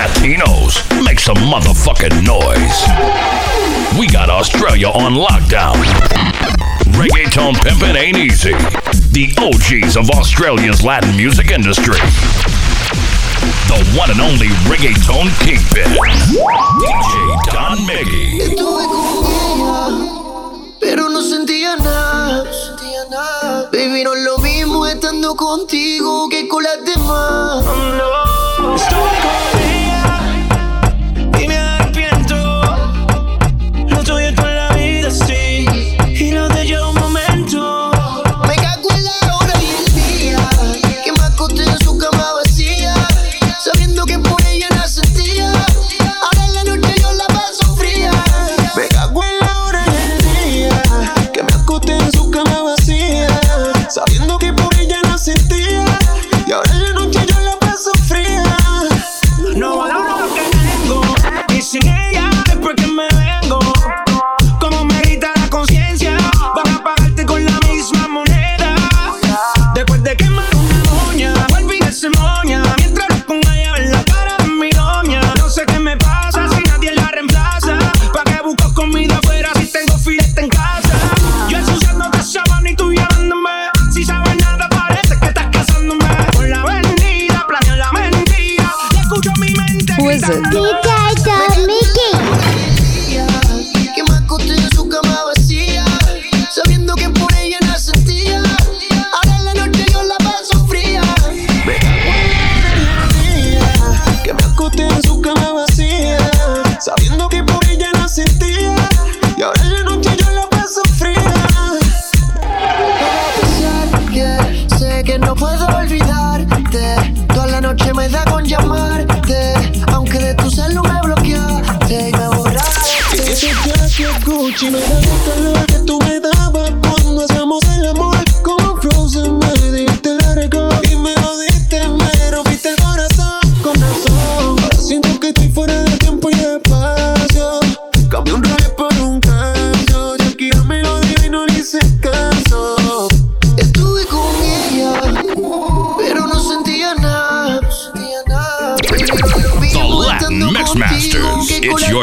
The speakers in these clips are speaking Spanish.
Latinos, make some motherfucking noise. We got Australia on lockdown. Reggaeton pimpin' ain't easy. The OGs of Australia's Latin music industry. The one and only reggaeton kingpin, DJ Don Miggy. Pero no sentía nada, no sentía nada. Baby, no es lo mismo estando contigo que con las demás.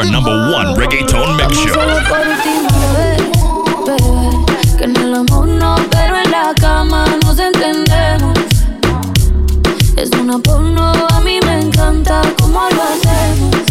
your number one reggaeton mix show. Es una porno, a mí me encanta cómo lo hacemos.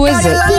who is it?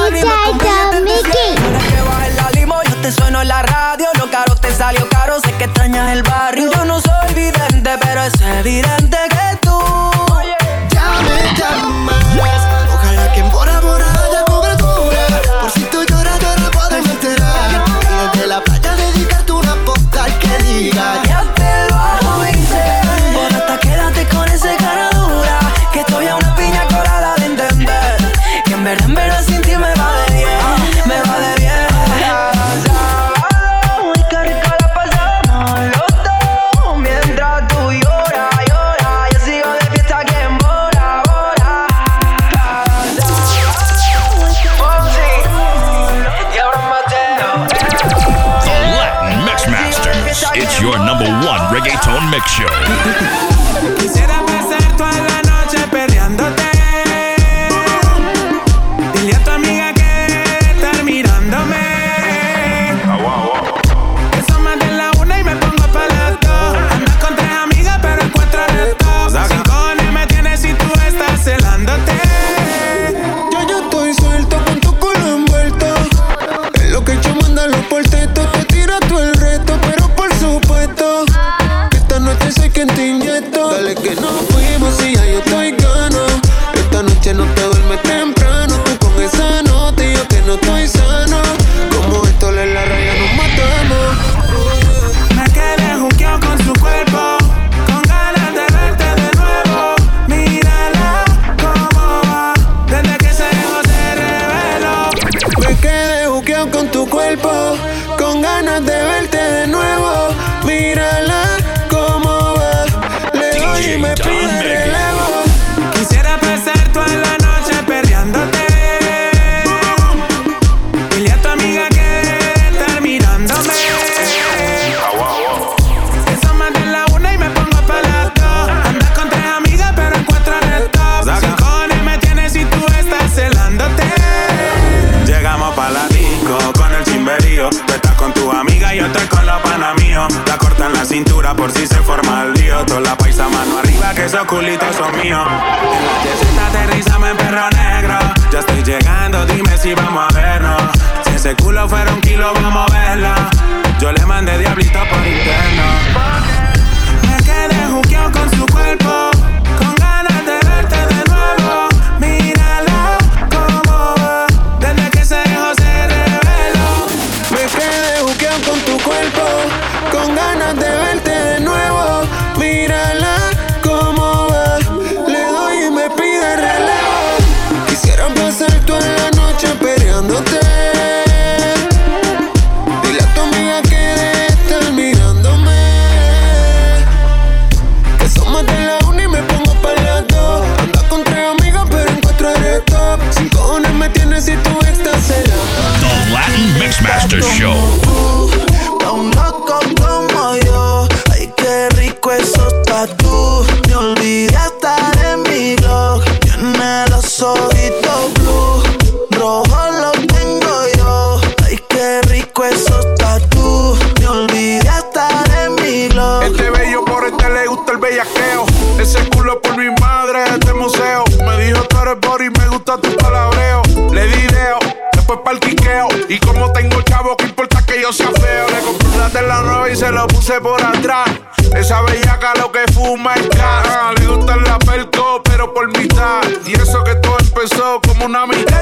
para quiqueo. Y como tengo el chavo, que importa que yo sea feo? Le compré una tela nueva y se lo puse por atrás. Esa bellaca lo que fuma es cara. Ah, le gusta la perco, pero por mitad. Y eso que todo empezó como una amistad.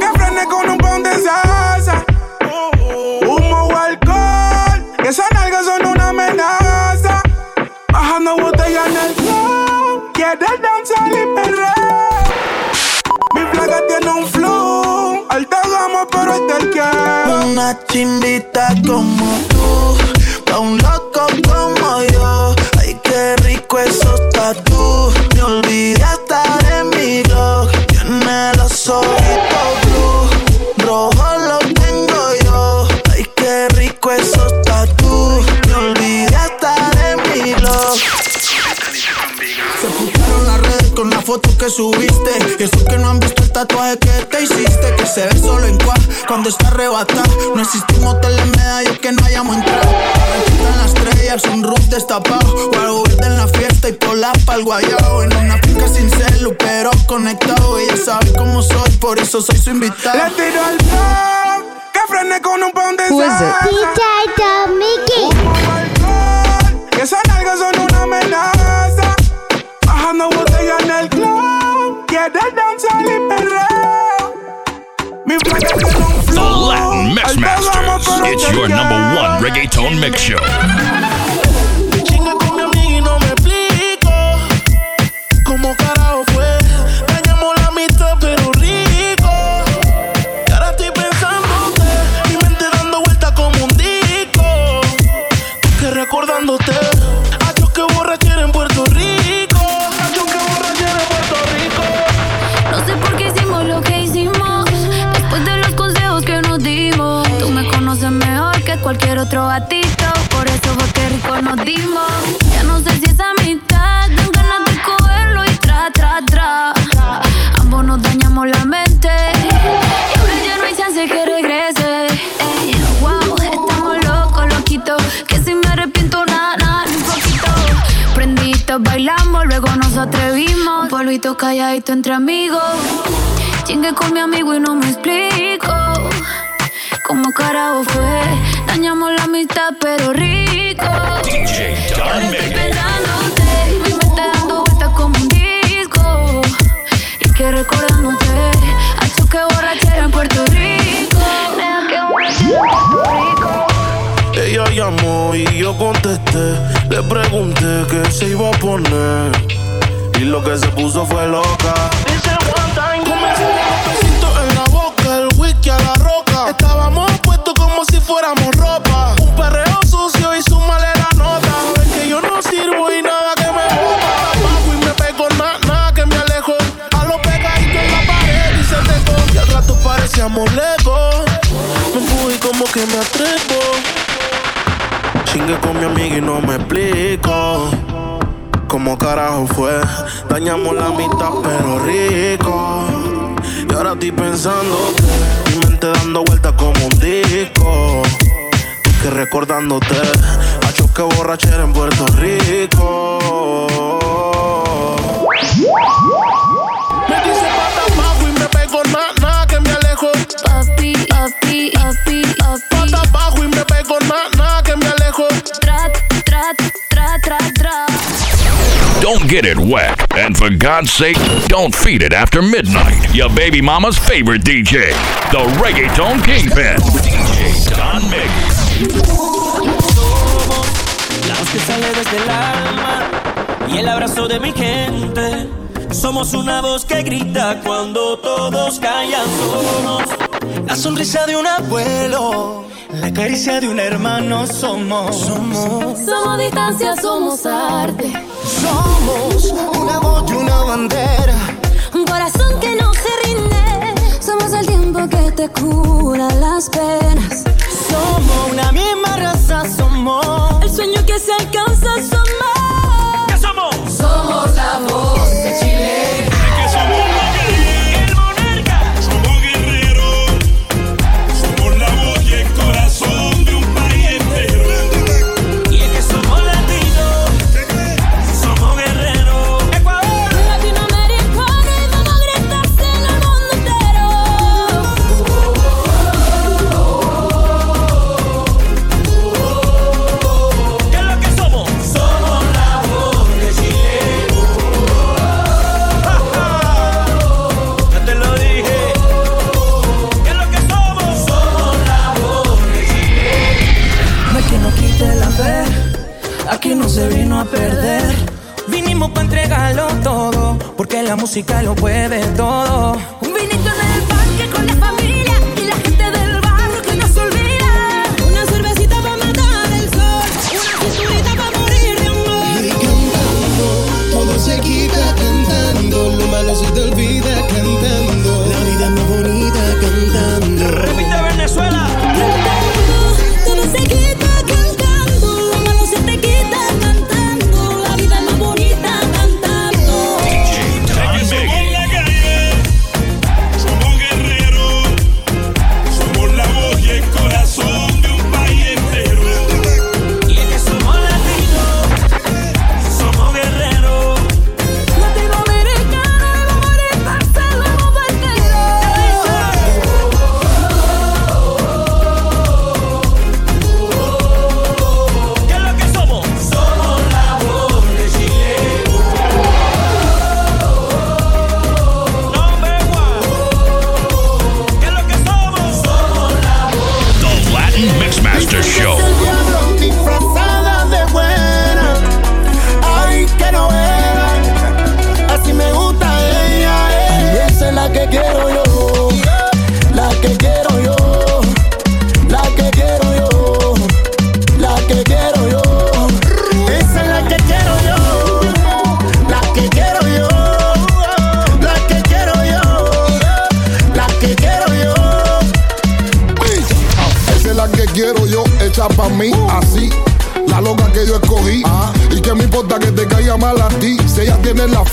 Que frené con un pound de salsa. Humo o alcohol. Esas nalgas son una amenaza. Bajando botella en el flow. Quieres danzar y perder. Una chimbita como tú, pa' un loco como yo. Ay, qué rico esos tatu. Me olvidé hasta de mi blog. Tiene los ojitos blue, rojo lo tengo yo. Ay, qué rico esos tatu. Me olvidé hasta de mi blog. Se ocuparon las redes con la foto que subiste. Y eso que no han visto el tatuaje que te hiciste. Que se ve solo en cuando está arrebatada. No existimos en medallas que no hayamos entrado. en las estrellas, un roof destapado. O algo verde en la fiesta y por la pa'l guayao. En una finca sin celu, pero conectado. Ella sabe cómo soy, por eso soy su invitada. Le tiro al top, que frene con un pound de Who is it? salsa. DJ Mickey. Que esas nalgas son una amenaza. Bajando botella en el club. Quiere danzar y perreo. The. Latin Mix Masters. It's your number one reggaeton mix show. Amigos. Chingue con mi amigo y no me explico. ¿Cómo carajo fue? Dañamos la amistad, pero rico. DJ Don que recordándote, a que borrachera en Puerto Rico. Ella llamó y yo contesté. Le pregunté qué se iba a poner. Y lo que se puso fue loca. Estábamos puestos como si fuéramos ropa. Un perreo sucio y su malera nota. Ven que yo no sirvo y nada que me bota. Bajo y me pego, nada, nada que me alejo. A lo pegadito en la pared y se dejó. Y al rato parecíamos lejos. Me fui como que me atrevo. Chingue con mi amiga y no me explico cómo carajo fue. Dañamos la mitad, pero rico. Ahora estoy pensando mi mente dando vueltas como un disco. Que recordándote, a choque borrachera en Puerto Rico. Don't get it wet. And for God's sake, don't feed it after midnight. Your baby mama's favorite DJ, the Reggaeton Kingpin. DJ Don Mix. La que sale desde el alma y el abrazo de mi gente. Somos una voz que grita cuando todos callan. Somos la sonrisa de un abuelo, la caricia de un hermano. Somos, somos, Somos distancia, somos arte. Somos una voz y una bandera. Un corazón que no se rinde. Somos el tiempo que te cura las penas. somos una misma raza. Somos, El sueño que se alcanza, somos. ¿qué somos? Somos la voz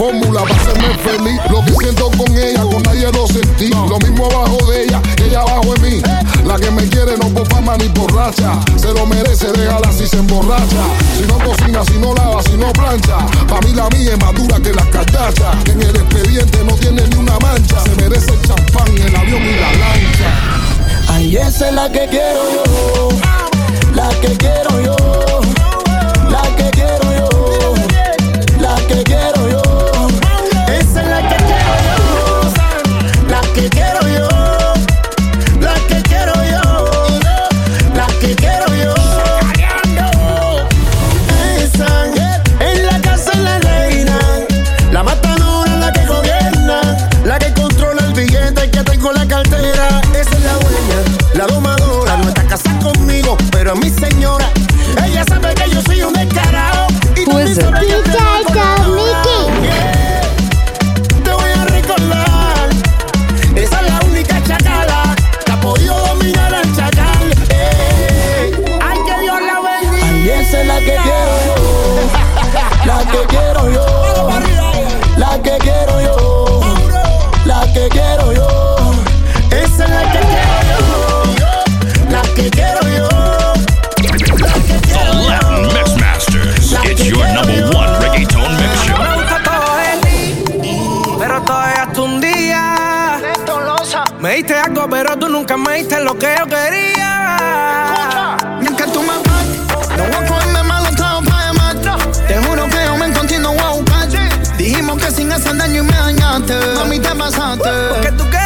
fórmula para hacerme feliz. Lo que siento con ella, con nadie lo sentí. Lo mismo abajo de ella, que ella abajo en mí. La que me quiere no por fama ni borracha. Se lo merece, déjala si se emborracha. Si no cocina, si no lava, si no plancha. Pa' mí la mía es más dura que las cartachas. En el expediente no tiene ni una mancha. Se merece el champán, el avión y la lancha. Ay, esa es la que quiero yo. La que quiero yo. que me diste lo que yo quería. Y aunque tú me no voy a cogerme mal estado para llamar. No. Te juro que yo me encontré no voy a buscar. Sí. Dijimos que sin hacer daño y me dañaste. A mí te pasaste. Porque tú qué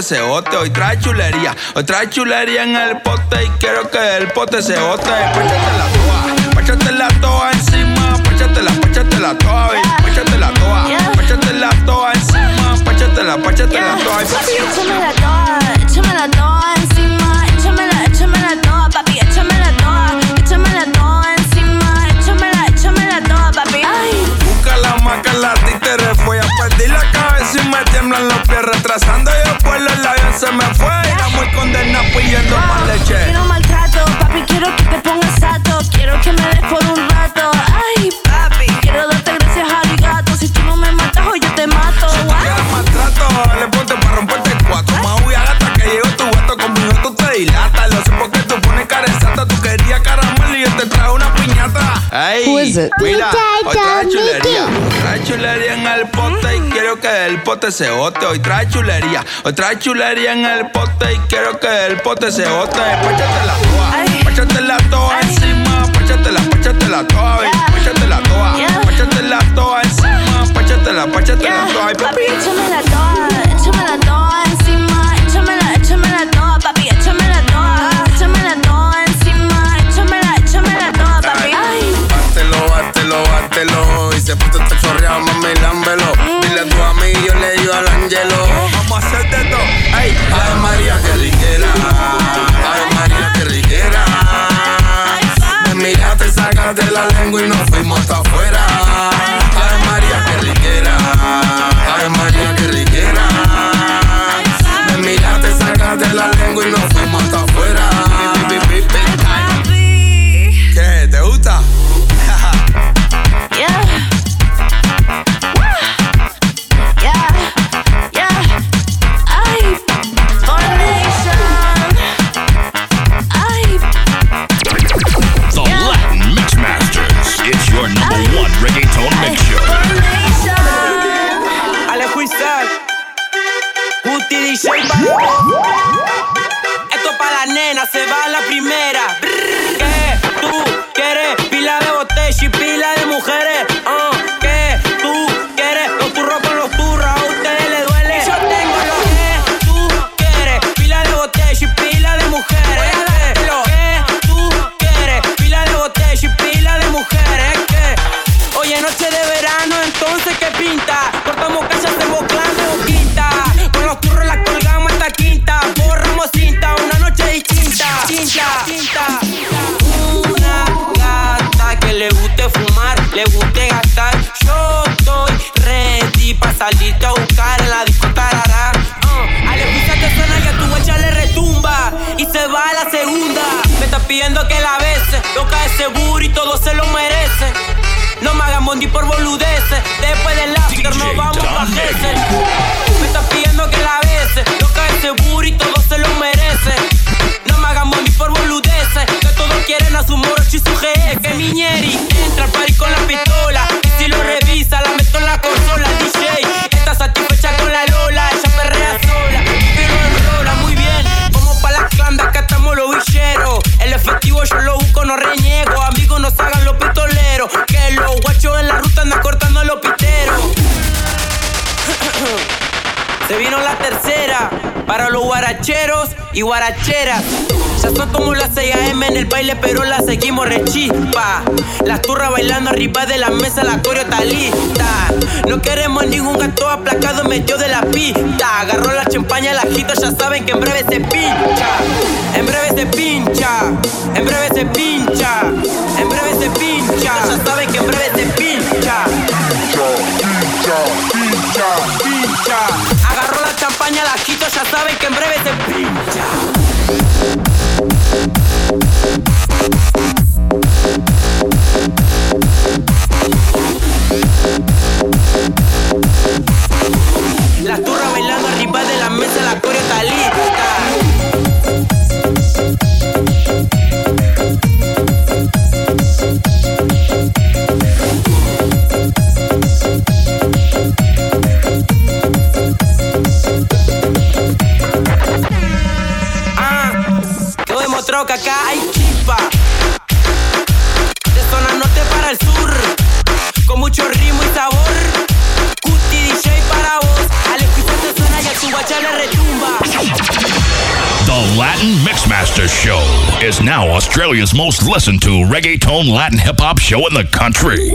se bote. Hoy trae chulería, hoy trae chulería en el pote. Y quiero que el pote se bote. Páchate la toa, páchate la toa encima. Páchate la, páchate la toa, páchate la toa. Páchate la toa encima, páchate la, páchate la toa. condena pidiendo oh, ah, más leche. Quiero maltrato, papi, quiero que te pongas sato. Quiero que me des por un rato. Ay, papi, quiero darte gracias al gato. Si tú no me matas, hoy yo te mato. Si maltrato, le ponte para romperte el cuatro. ¿Ah? Mau y agata que llegó tu gato conmigo, tú te dilatas. Lo sé porque tú pones cara santa. Tú querías caramelo y yo te traje una piñata. Ay, mira, hoy otra chulería. Otra chulería en el pote quiero que del pote se bote. Hoy trae chulería, hoy trae chulería en el pote y quiero que del pote se bote. Páchate la toa, páchate la toa encima, páchate la, páchate la toa, páchate la toa, páchate la toa encima, páchate la, páchate la toa. Papi, échame la Palmieri Para los guaracheros y guaracheras. Ya son como las 6 AM en el baile, pero la seguimos rechispa. Las turras bailando arriba de la mesa, la coreo está lista. No queremos ningún gato aplacado, metió de la pista. Agarró la champaña, la agito, ya saben que en breve se pincha. En breve se pincha, en breve se pincha, en breve se pincha. Ya saben que en breve se pincha. Pincha, pincha, pincha, pincha caña las chicas ya saben que en breve se pincha. Australia's most listened to reggaeton Latin hip hop show in the country.